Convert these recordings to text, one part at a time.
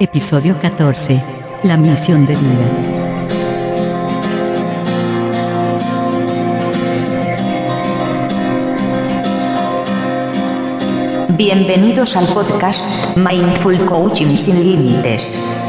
Episodio 14. La misión de vida. Bienvenidos al podcast Mindful Coaching sin Límites.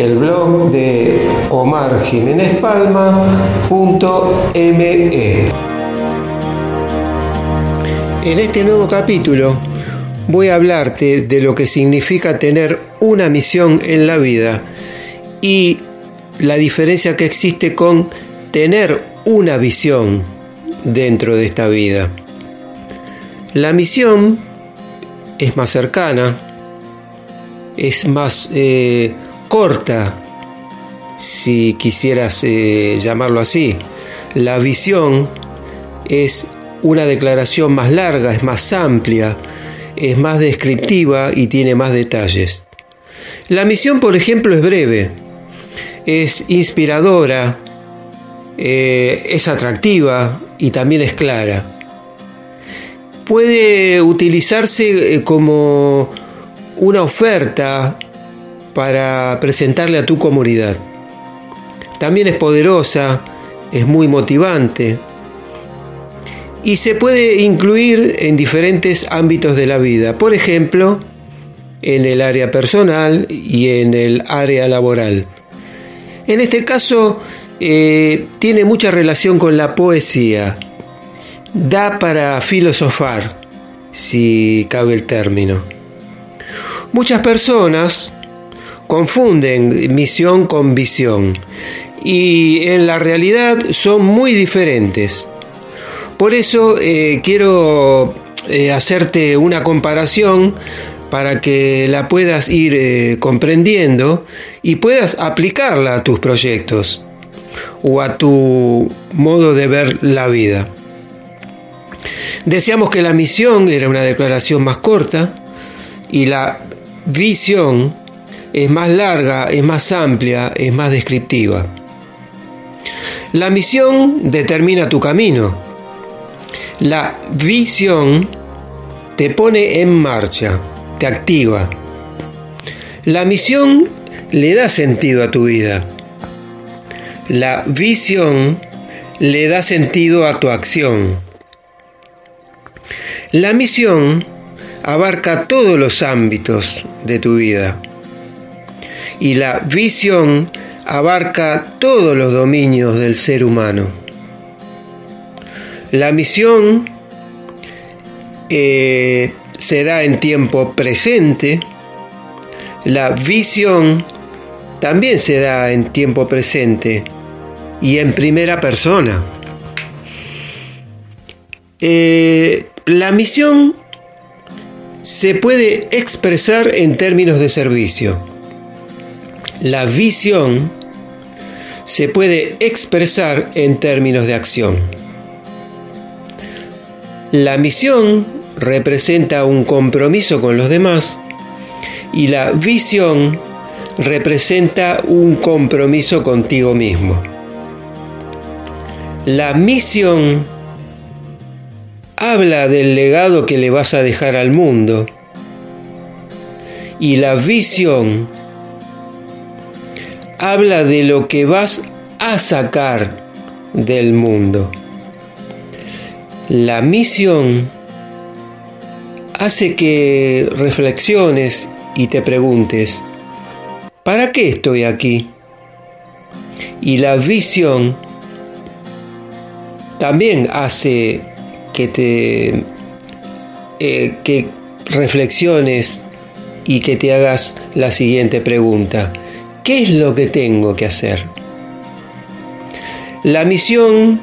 el blog de omarjiménezpalma.me. En este nuevo capítulo voy a hablarte de lo que significa tener una misión en la vida y la diferencia que existe con tener una visión dentro de esta vida. La misión es más cercana, es más eh, corta, si quisieras eh, llamarlo así. La visión es una declaración más larga, es más amplia, es más descriptiva y tiene más detalles. La misión, por ejemplo, es breve, es inspiradora, eh, es atractiva y también es clara. Puede utilizarse eh, como una oferta para presentarle a tu comunidad. También es poderosa, es muy motivante y se puede incluir en diferentes ámbitos de la vida, por ejemplo, en el área personal y en el área laboral. En este caso, eh, tiene mucha relación con la poesía. Da para filosofar, si cabe el término. Muchas personas confunden misión con visión y en la realidad son muy diferentes. Por eso eh, quiero eh, hacerte una comparación para que la puedas ir eh, comprendiendo y puedas aplicarla a tus proyectos o a tu modo de ver la vida. Decíamos que la misión era una declaración más corta y la visión es más larga, es más amplia, es más descriptiva. La misión determina tu camino. La visión te pone en marcha, te activa. La misión le da sentido a tu vida. La visión le da sentido a tu acción. La misión abarca todos los ámbitos de tu vida y la visión abarca todos los dominios del ser humano. La misión eh, se da en tiempo presente, la visión también se da en tiempo presente y en primera persona. Eh, la misión se puede expresar en términos de servicio la visión se puede expresar en términos de acción. La misión representa un compromiso con los demás y la visión representa un compromiso contigo mismo. La misión habla del legado que le vas a dejar al mundo y la visión habla de lo que vas a sacar del mundo. La misión hace que reflexiones y te preguntes, ¿para qué estoy aquí? Y la visión también hace que te eh, que reflexiones y que te hagas la siguiente pregunta. ¿Qué es lo que tengo que hacer? La misión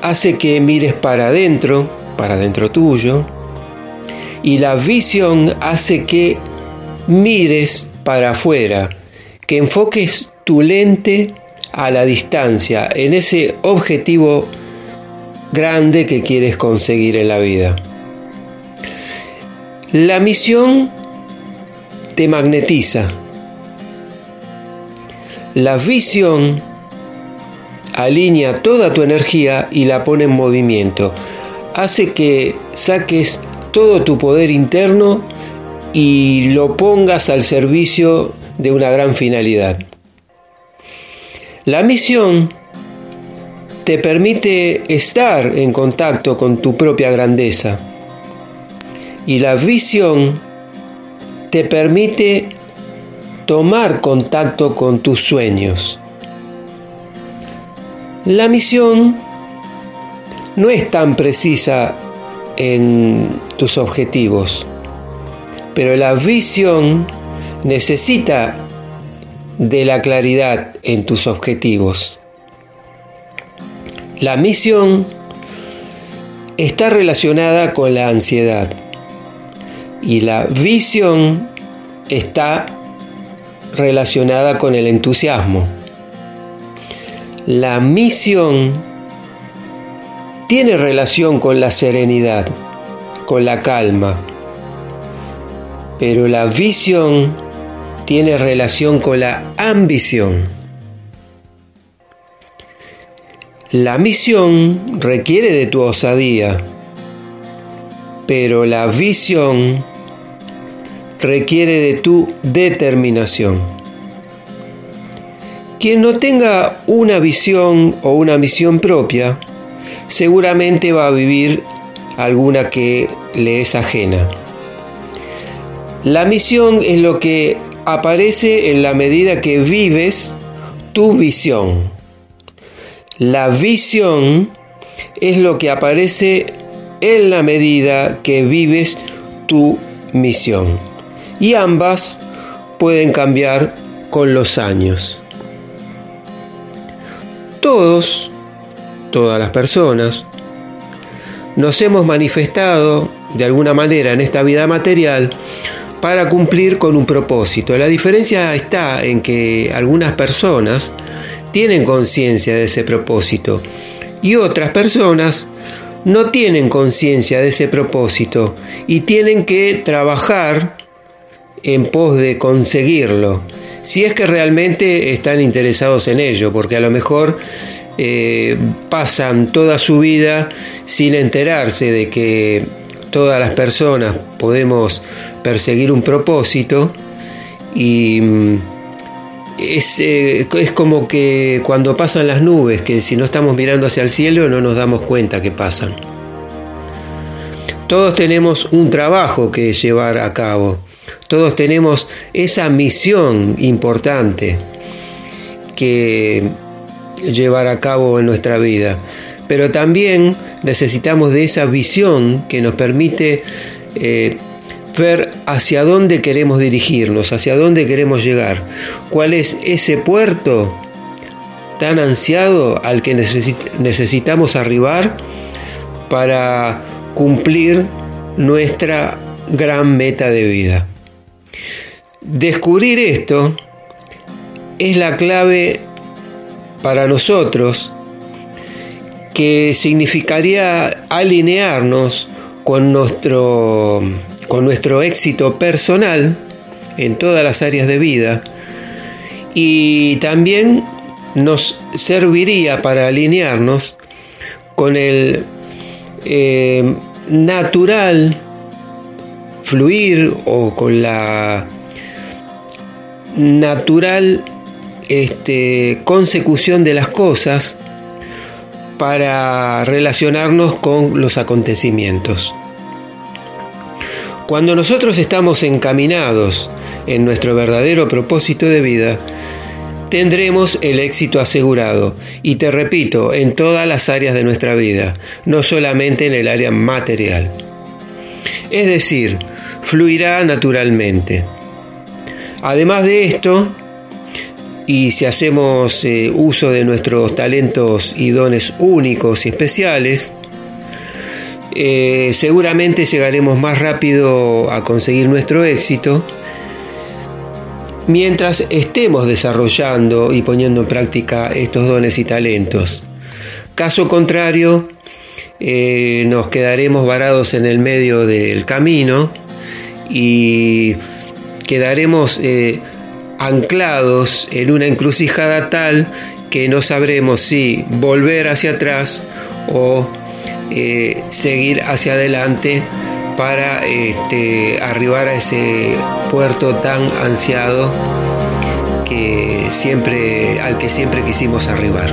hace que mires para adentro, para adentro tuyo, y la visión hace que mires para afuera, que enfoques tu lente a la distancia, en ese objetivo grande que quieres conseguir en la vida. La misión te magnetiza. La visión alinea toda tu energía y la pone en movimiento. Hace que saques todo tu poder interno y lo pongas al servicio de una gran finalidad. La misión te permite estar en contacto con tu propia grandeza y la visión te permite tomar contacto con tus sueños. La misión no es tan precisa en tus objetivos, pero la visión necesita de la claridad en tus objetivos. La misión está relacionada con la ansiedad y la visión está relacionada con el entusiasmo. La misión tiene relación con la serenidad, con la calma, pero la visión tiene relación con la ambición. La misión requiere de tu osadía, pero la visión requiere de tu determinación. Quien no tenga una visión o una misión propia, seguramente va a vivir alguna que le es ajena. La misión es lo que aparece en la medida que vives tu visión. La visión es lo que aparece en la medida que vives tu misión. Y ambas pueden cambiar con los años. Todos, todas las personas, nos hemos manifestado de alguna manera en esta vida material para cumplir con un propósito. La diferencia está en que algunas personas tienen conciencia de ese propósito y otras personas no tienen conciencia de ese propósito y tienen que trabajar en pos de conseguirlo, si es que realmente están interesados en ello, porque a lo mejor eh, pasan toda su vida sin enterarse de que todas las personas podemos perseguir un propósito y mm, es, eh, es, como que cuando pasan las nubes, que si no estamos mirando hacia el cielo no nos damos cuenta que pasan. Todos tenemos un trabajo que llevar a cabo. Todos tenemos esa misión importante que llevar a cabo en nuestra vida. Pero también necesitamos de esa visión que nos permite eh, ver hacia dónde queremos dirigirnos, hacia dónde queremos llegar, cuál es ese puerto tan ansiado al que necesitamos arribar para cumplir nuestra gran meta de vida. Descubrir esto es la clave para nosotros que significaría alinearnos con nuestro con nuestro éxito personal en todas las áreas de vida. Y también nos serviría para alinearnos con el eh, natural fluir o con la natural este, consecución de las cosas para relacionarnos con los acontecimientos. Cuando nosotros estamos encaminados en nuestro verdadero propósito de vida, tendremos el éxito asegurado. Y te repito, en todas las áreas de nuestra vida, no solamente en el área material. Es decir, fluirá naturalmente. Además de esto, y si hacemos eh, uso de nuestros talentos y dones únicos y especiales, eh, seguramente llegaremos más rápido a conseguir nuestro éxito mientras estemos desarrollando y poniendo en práctica estos dones y talentos. Caso contrario, eh, nos quedaremos varados en el medio del camino y quedaremos eh, anclados en una encrucijada tal que no sabremos si volver hacia atrás o eh, seguir hacia adelante para este, arribar a ese puerto tan ansiado que siempre, al que siempre quisimos arribar.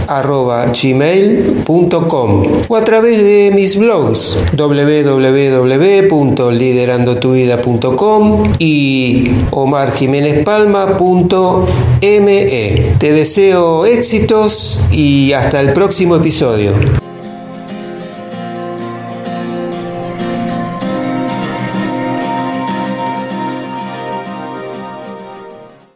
gmail.com o a través de mis blogs www.liderandotuida.com y omarjiménezpalma.me. Te deseo éxitos y hasta el próximo episodio.